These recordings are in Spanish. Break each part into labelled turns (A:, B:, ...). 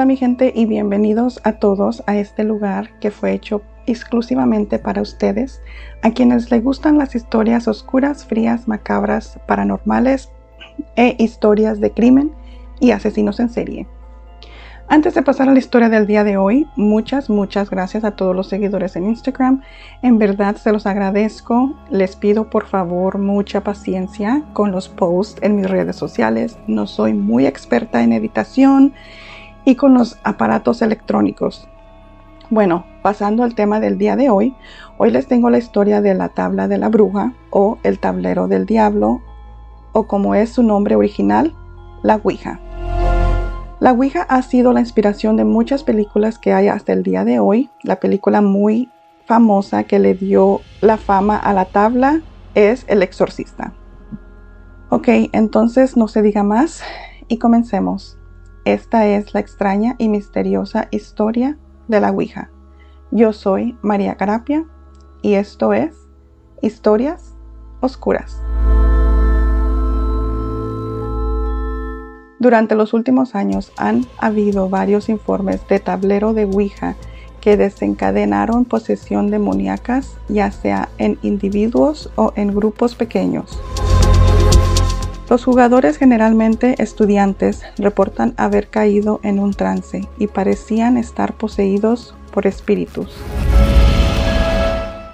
A: Hola mi gente y bienvenidos a todos a este lugar que fue hecho exclusivamente para ustedes, a quienes les gustan las historias oscuras, frías, macabras, paranormales e historias de crimen y asesinos en serie. Antes de pasar a la historia del día de hoy, muchas, muchas gracias a todos los seguidores en Instagram. En verdad se los agradezco. Les pido por favor mucha paciencia con los posts en mis redes sociales. No soy muy experta en editación y con los aparatos electrónicos. Bueno, pasando al tema del día de hoy, hoy les tengo la historia de la tabla de la bruja o el tablero del diablo o como es su nombre original, la Ouija. La Ouija ha sido la inspiración de muchas películas que hay hasta el día de hoy. La película muy famosa que le dio la fama a la tabla es El Exorcista. Ok, entonces no se diga más y comencemos. Esta es la extraña y misteriosa historia de la Ouija. Yo soy María Carapia y esto es Historias Oscuras. Durante los últimos años han habido varios informes de tablero de Ouija que desencadenaron posesión demoníacas, ya sea en individuos o en grupos pequeños. Los jugadores, generalmente estudiantes, reportan haber caído en un trance y parecían estar poseídos por espíritus.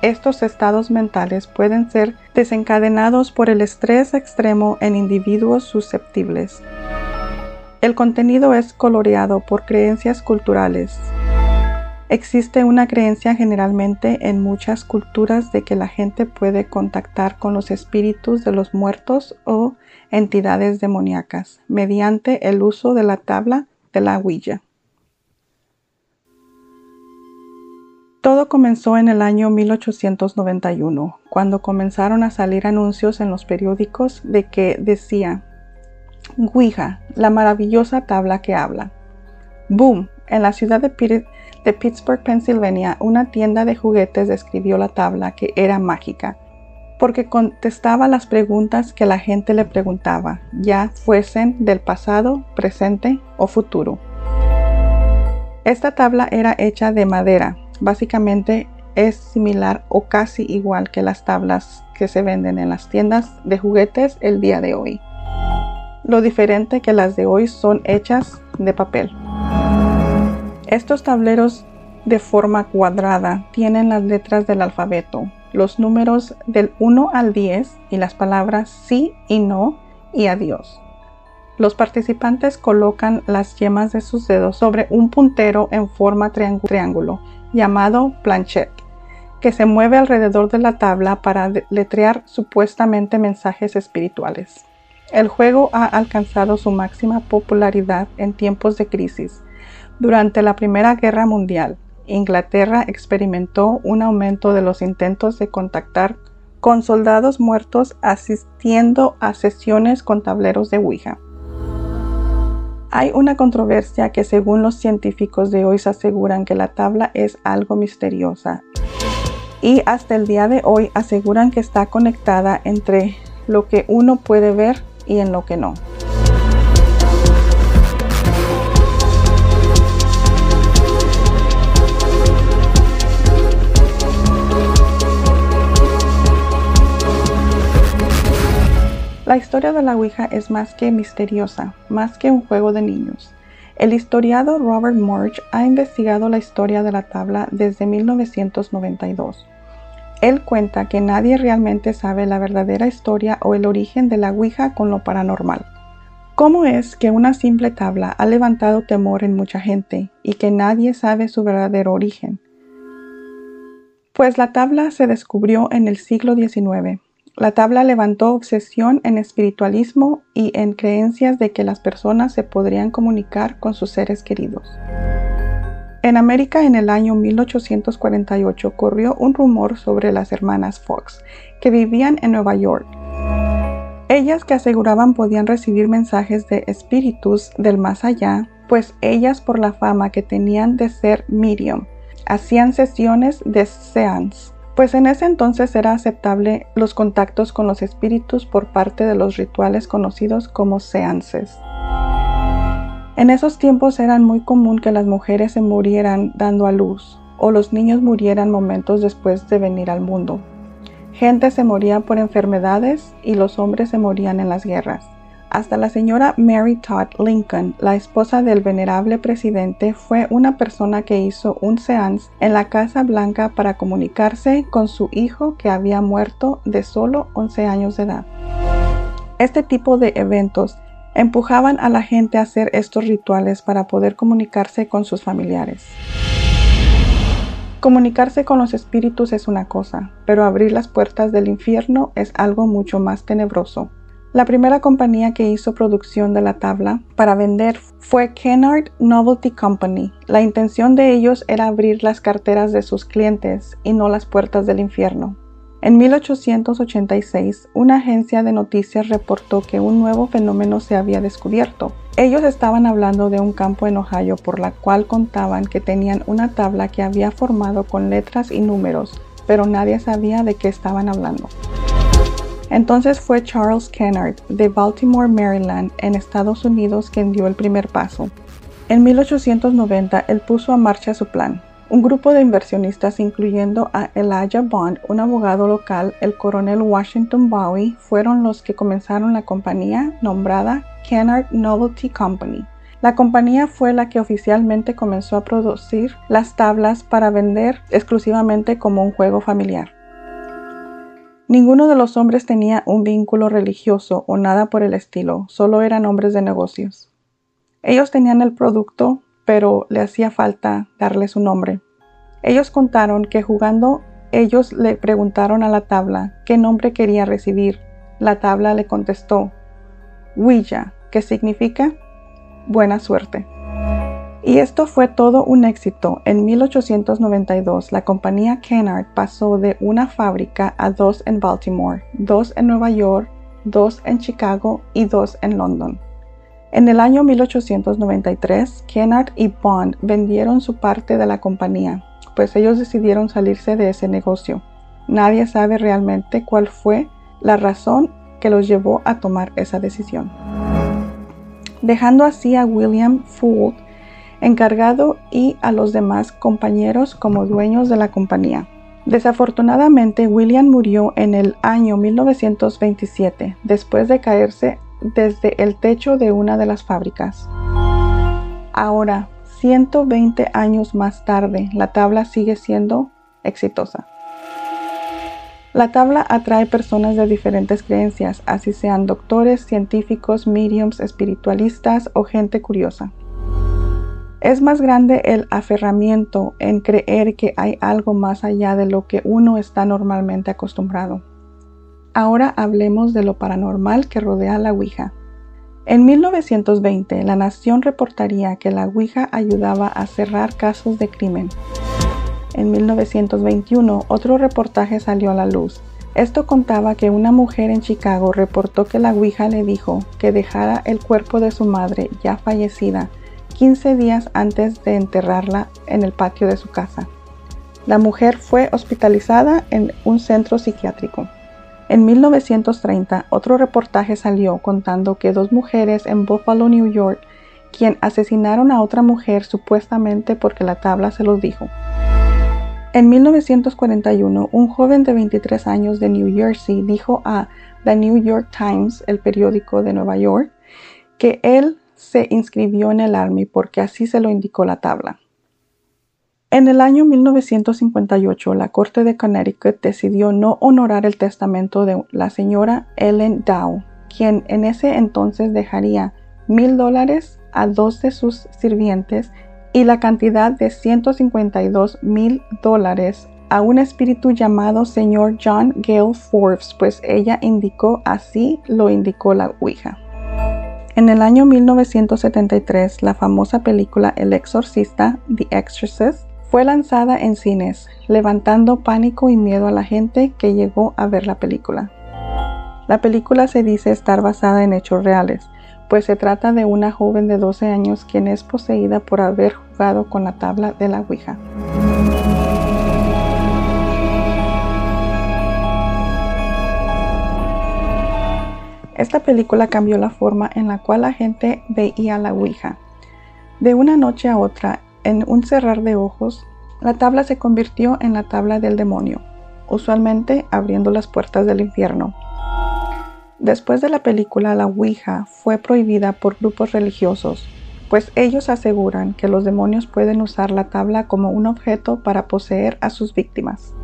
A: Estos estados mentales pueden ser desencadenados por el estrés extremo en individuos susceptibles. El contenido es coloreado por creencias culturales, Existe una creencia generalmente en muchas culturas de que la gente puede contactar con los espíritus de los muertos o entidades demoníacas mediante el uso de la tabla de la Ouija. Todo comenzó en el año 1891, cuando comenzaron a salir anuncios en los periódicos de que decía Ouija, la maravillosa tabla que habla. Boom, en la ciudad de, de Pittsburgh, Pennsylvania, una tienda de juguetes describió la tabla que era mágica, porque contestaba las preguntas que la gente le preguntaba, ya fuesen del pasado, presente o futuro. Esta tabla era hecha de madera, básicamente es similar o casi igual que las tablas que se venden en las tiendas de juguetes el día de hoy. Lo diferente que las de hoy son hechas de papel. Estos tableros de forma cuadrada tienen las letras del alfabeto, los números del 1 al 10 y las palabras sí y no y adiós. Los participantes colocan las yemas de sus dedos sobre un puntero en forma triángulo llamado planchette, que se mueve alrededor de la tabla para letrear supuestamente mensajes espirituales. El juego ha alcanzado su máxima popularidad en tiempos de crisis durante la Primera Guerra Mundial, Inglaterra experimentó un aumento de los intentos de contactar con soldados muertos asistiendo a sesiones con tableros de Ouija. Hay una controversia que según los científicos de hoy se aseguran que la tabla es algo misteriosa y hasta el día de hoy aseguran que está conectada entre lo que uno puede ver y en lo que no. La historia de la Ouija es más que misteriosa, más que un juego de niños. El historiador Robert Morch ha investigado la historia de la tabla desde 1992. Él cuenta que nadie realmente sabe la verdadera historia o el origen de la Ouija con lo paranormal. ¿Cómo es que una simple tabla ha levantado temor en mucha gente y que nadie sabe su verdadero origen? Pues la tabla se descubrió en el siglo XIX la tabla levantó obsesión en espiritualismo y en creencias de que las personas se podrían comunicar con sus seres queridos. En América en el año 1848 corrió un rumor sobre las hermanas Fox, que vivían en Nueva York. Ellas que aseguraban podían recibir mensajes de espíritus del más allá, pues ellas por la fama que tenían de ser medium, hacían sesiones de seance pues en ese entonces era aceptable los contactos con los espíritus por parte de los rituales conocidos como seances. En esos tiempos era muy común que las mujeres se murieran dando a luz o los niños murieran momentos después de venir al mundo. Gente se moría por enfermedades y los hombres se morían en las guerras. Hasta la señora Mary Todd Lincoln, la esposa del venerable presidente, fue una persona que hizo un seance en la Casa Blanca para comunicarse con su hijo que había muerto de solo 11 años de edad. Este tipo de eventos empujaban a la gente a hacer estos rituales para poder comunicarse con sus familiares. Comunicarse con los espíritus es una cosa, pero abrir las puertas del infierno es algo mucho más tenebroso. La primera compañía que hizo producción de la tabla para vender fue Kennard Novelty Company. La intención de ellos era abrir las carteras de sus clientes y no las puertas del infierno. En 1886, una agencia de noticias reportó que un nuevo fenómeno se había descubierto. Ellos estaban hablando de un campo en Ohio por la cual contaban que tenían una tabla que había formado con letras y números, pero nadie sabía de qué estaban hablando. Entonces fue Charles Kennard de Baltimore, Maryland, en Estados Unidos, quien dio el primer paso. En 1890 él puso a marcha su plan. Un grupo de inversionistas, incluyendo a Elijah Bond, un abogado local, el coronel Washington Bowie, fueron los que comenzaron la compañía nombrada Kennard Novelty Company. La compañía fue la que oficialmente comenzó a producir las tablas para vender exclusivamente como un juego familiar. Ninguno de los hombres tenía un vínculo religioso o nada por el estilo, solo eran hombres de negocios. Ellos tenían el producto, pero le hacía falta darle su nombre. Ellos contaron que jugando ellos le preguntaron a la tabla qué nombre quería recibir. La tabla le contestó, Ouija, que significa buena suerte. Y esto fue todo un éxito. En 1892, la compañía Kennard pasó de una fábrica a dos en Baltimore, dos en Nueva York, dos en Chicago y dos en London. En el año 1893, Kennard y Bond vendieron su parte de la compañía, pues ellos decidieron salirse de ese negocio. Nadie sabe realmente cuál fue la razón que los llevó a tomar esa decisión. Dejando así a William Fuld encargado y a los demás compañeros como dueños de la compañía. Desafortunadamente, William murió en el año 1927, después de caerse desde el techo de una de las fábricas. Ahora, 120 años más tarde, la tabla sigue siendo exitosa. La tabla atrae personas de diferentes creencias, así sean doctores, científicos, mediums, espiritualistas o gente curiosa. Es más grande el aferramiento en creer que hay algo más allá de lo que uno está normalmente acostumbrado. Ahora hablemos de lo paranormal que rodea la Ouija. En 1920, la Nación reportaría que la Ouija ayudaba a cerrar casos de crimen. En 1921, otro reportaje salió a la luz. Esto contaba que una mujer en Chicago reportó que la Ouija le dijo que dejara el cuerpo de su madre ya fallecida 15 días antes de enterrarla en el patio de su casa. La mujer fue hospitalizada en un centro psiquiátrico. En 1930, otro reportaje salió contando que dos mujeres en Buffalo, New York, quien asesinaron a otra mujer supuestamente porque la tabla se los dijo. En 1941, un joven de 23 años de New Jersey dijo a The New York Times, el periódico de Nueva York, que él se inscribió en el Army porque así se lo indicó la tabla. En el año 1958, la Corte de Connecticut decidió no honorar el testamento de la señora Ellen Dow, quien en ese entonces dejaría mil dólares a dos de sus sirvientes y la cantidad de 152 mil dólares a un espíritu llamado señor John Gale Forbes, pues ella indicó así lo indicó la Ouija. En el año 1973, la famosa película El Exorcista, The Exorcist, fue lanzada en cines, levantando pánico y miedo a la gente que llegó a ver la película. La película se dice estar basada en hechos reales, pues se trata de una joven de 12 años quien es poseída por haber jugado con la tabla de la Ouija. Esta película cambió la forma en la cual la gente veía la Ouija. De una noche a otra, en un cerrar de ojos, la tabla se convirtió en la tabla del demonio, usualmente abriendo las puertas del infierno. Después de la película, la Ouija fue prohibida por grupos religiosos, pues ellos aseguran que los demonios pueden usar la tabla como un objeto para poseer a sus víctimas.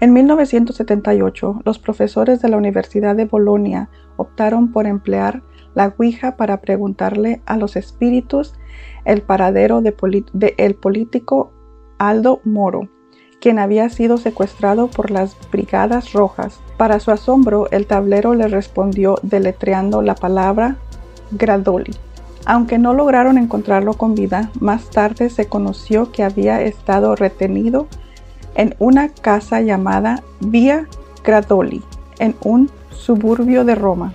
A: En 1978, los profesores de la Universidad de Bolonia optaron por emplear la Ouija para preguntarle a los espíritus el paradero del de político Aldo Moro, quien había sido secuestrado por las Brigadas Rojas. Para su asombro, el tablero le respondió deletreando la palabra Gradoli. Aunque no lograron encontrarlo con vida, más tarde se conoció que había estado retenido en una casa llamada Via Gradoli, en un suburbio de Roma.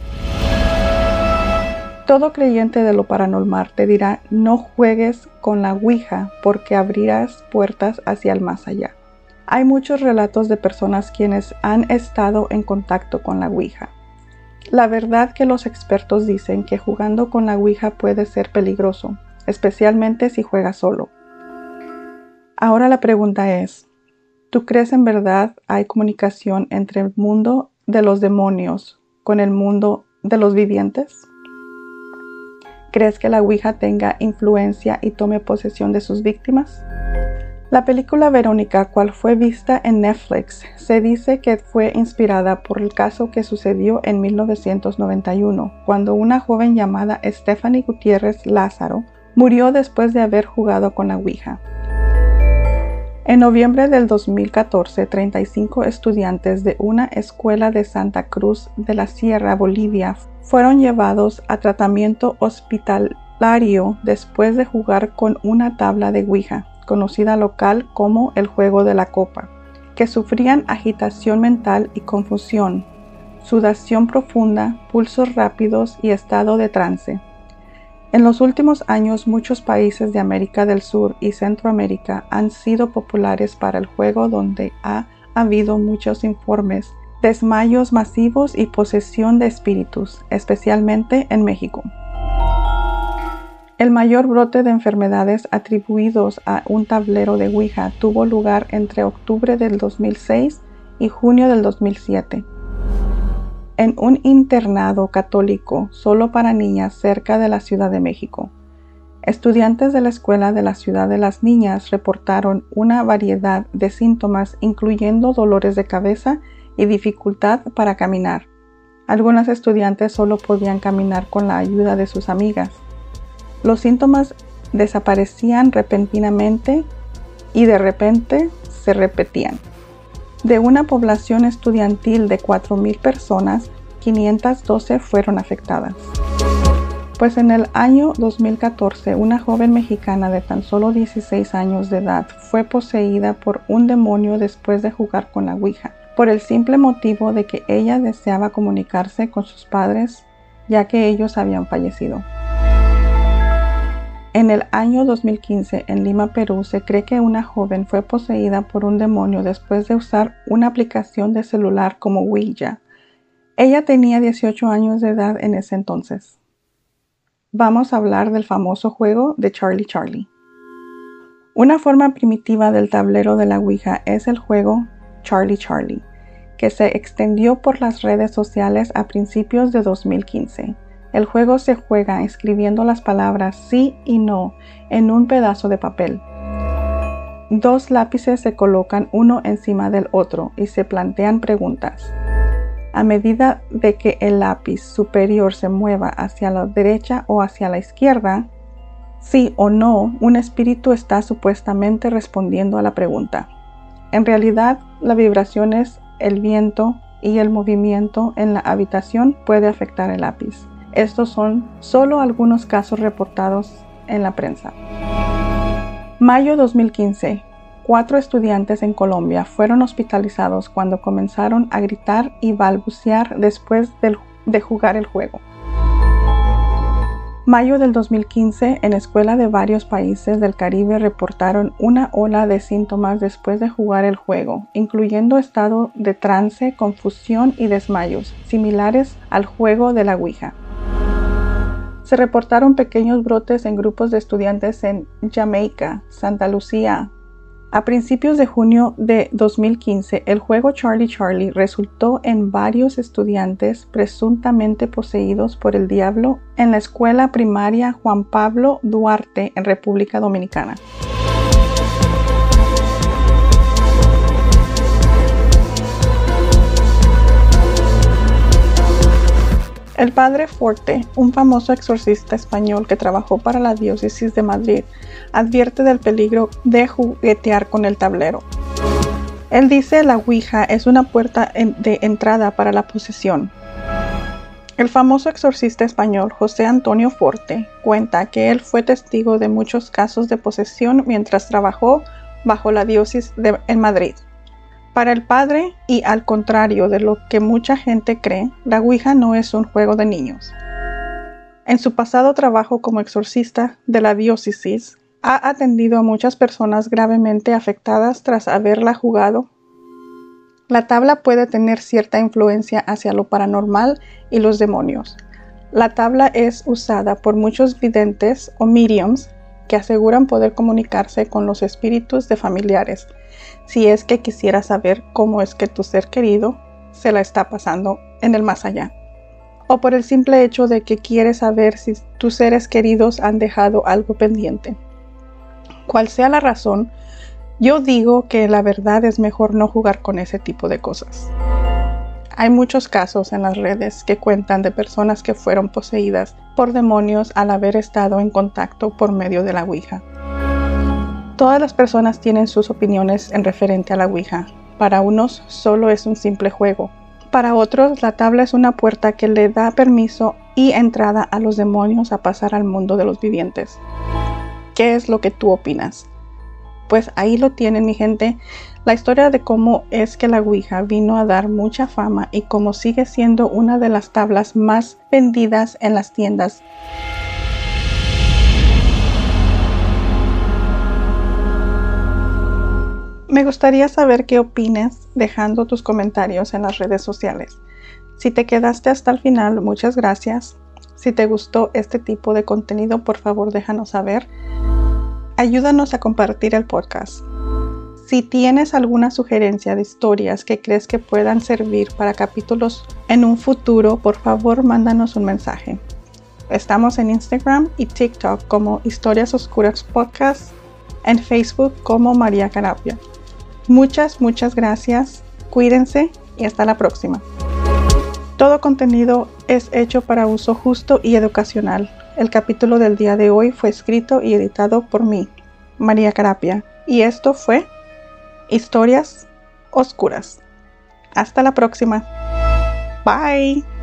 A: Todo creyente de lo paranormal te dirá no juegues con la Ouija porque abrirás puertas hacia el más allá. Hay muchos relatos de personas quienes han estado en contacto con la Ouija. La verdad que los expertos dicen que jugando con la Ouija puede ser peligroso, especialmente si juegas solo. Ahora la pregunta es, ¿tú crees en verdad hay comunicación entre el mundo de los demonios con el mundo de los vivientes? ¿Crees que la Ouija tenga influencia y tome posesión de sus víctimas? La película Verónica, cual fue vista en Netflix, se dice que fue inspirada por el caso que sucedió en 1991, cuando una joven llamada Stephanie Gutiérrez Lázaro murió después de haber jugado con la Ouija. En noviembre del 2014, 35 estudiantes de una escuela de Santa Cruz de la Sierra, Bolivia, fueron llevados a tratamiento hospitalario después de jugar con una tabla de Ouija, conocida local como el juego de la copa, que sufrían agitación mental y confusión, sudación profunda, pulsos rápidos y estado de trance. En los últimos años muchos países de América del Sur y Centroamérica han sido populares para el juego donde ha habido muchos informes, desmayos masivos y posesión de espíritus, especialmente en México. El mayor brote de enfermedades atribuidos a un tablero de Ouija tuvo lugar entre octubre del 2006 y junio del 2007 en un internado católico solo para niñas cerca de la Ciudad de México. Estudiantes de la Escuela de la Ciudad de las Niñas reportaron una variedad de síntomas incluyendo dolores de cabeza y dificultad para caminar. Algunas estudiantes solo podían caminar con la ayuda de sus amigas. Los síntomas desaparecían repentinamente y de repente se repetían. De una población estudiantil de 4.000 personas, 512 fueron afectadas. Pues en el año 2014 una joven mexicana de tan solo 16 años de edad fue poseída por un demonio después de jugar con la Ouija, por el simple motivo de que ella deseaba comunicarse con sus padres ya que ellos habían fallecido. En el año 2015, en Lima, Perú, se cree que una joven fue poseída por un demonio después de usar una aplicación de celular como Ouija. Ella tenía 18 años de edad en ese entonces. Vamos a hablar del famoso juego de Charlie Charlie. Una forma primitiva del tablero de la Ouija es el juego Charlie Charlie, que se extendió por las redes sociales a principios de 2015. El juego se juega escribiendo las palabras sí y no en un pedazo de papel. Dos lápices se colocan uno encima del otro y se plantean preguntas. A medida de que el lápiz superior se mueva hacia la derecha o hacia la izquierda, sí o no, un espíritu está supuestamente respondiendo a la pregunta. En realidad, la vibración es el viento y el movimiento en la habitación puede afectar el lápiz. Estos son solo algunos casos reportados en la prensa. Mayo 2015. Cuatro estudiantes en Colombia fueron hospitalizados cuando comenzaron a gritar y balbucear después de jugar el juego. Mayo del 2015, en escuelas de varios países del Caribe reportaron una ola de síntomas después de jugar el juego, incluyendo estado de trance, confusión y desmayos, similares al juego de la Ouija. Se reportaron pequeños brotes en grupos de estudiantes en Jamaica, Santa Lucía. A principios de junio de 2015, el juego Charlie Charlie resultó en varios estudiantes presuntamente poseídos por el diablo en la escuela primaria Juan Pablo Duarte en República Dominicana. El padre Forte, un famoso exorcista español que trabajó para la diócesis de Madrid, advierte del peligro de juguetear con el tablero. Él dice la Ouija es una puerta de entrada para la posesión. El famoso exorcista español José Antonio Forte cuenta que él fue testigo de muchos casos de posesión mientras trabajó bajo la diócesis de, en Madrid. Para el padre, y al contrario de lo que mucha gente cree, la Ouija no es un juego de niños. En su pasado trabajo como exorcista de la diócesis, ha atendido a muchas personas gravemente afectadas tras haberla jugado. La tabla puede tener cierta influencia hacia lo paranormal y los demonios. La tabla es usada por muchos videntes o mediums que aseguran poder comunicarse con los espíritus de familiares si es que quisiera saber cómo es que tu ser querido se la está pasando en el más allá. O por el simple hecho de que quieres saber si tus seres queridos han dejado algo pendiente. Cual sea la razón, yo digo que la verdad es mejor no jugar con ese tipo de cosas. Hay muchos casos en las redes que cuentan de personas que fueron poseídas por demonios al haber estado en contacto por medio de la Ouija. Todas las personas tienen sus opiniones en referente a la Ouija. Para unos solo es un simple juego. Para otros la tabla es una puerta que le da permiso y entrada a los demonios a pasar al mundo de los vivientes. ¿Qué es lo que tú opinas? Pues ahí lo tienen mi gente, la historia de cómo es que la Ouija vino a dar mucha fama y cómo sigue siendo una de las tablas más vendidas en las tiendas Me gustaría saber qué opines dejando tus comentarios en las redes sociales. Si te quedaste hasta el final, muchas gracias. Si te gustó este tipo de contenido, por favor déjanos saber. Ayúdanos a compartir el podcast. Si tienes alguna sugerencia de historias que crees que puedan servir para capítulos en un futuro, por favor mándanos un mensaje. Estamos en Instagram y TikTok como Historias Oscuras Podcast, en Facebook como María Carapia. Muchas, muchas gracias. Cuídense y hasta la próxima. Todo contenido es hecho para uso justo y educacional. El capítulo del día de hoy fue escrito y editado por mí, María Carapia, y esto fue Historias Oscuras. Hasta la próxima. Bye.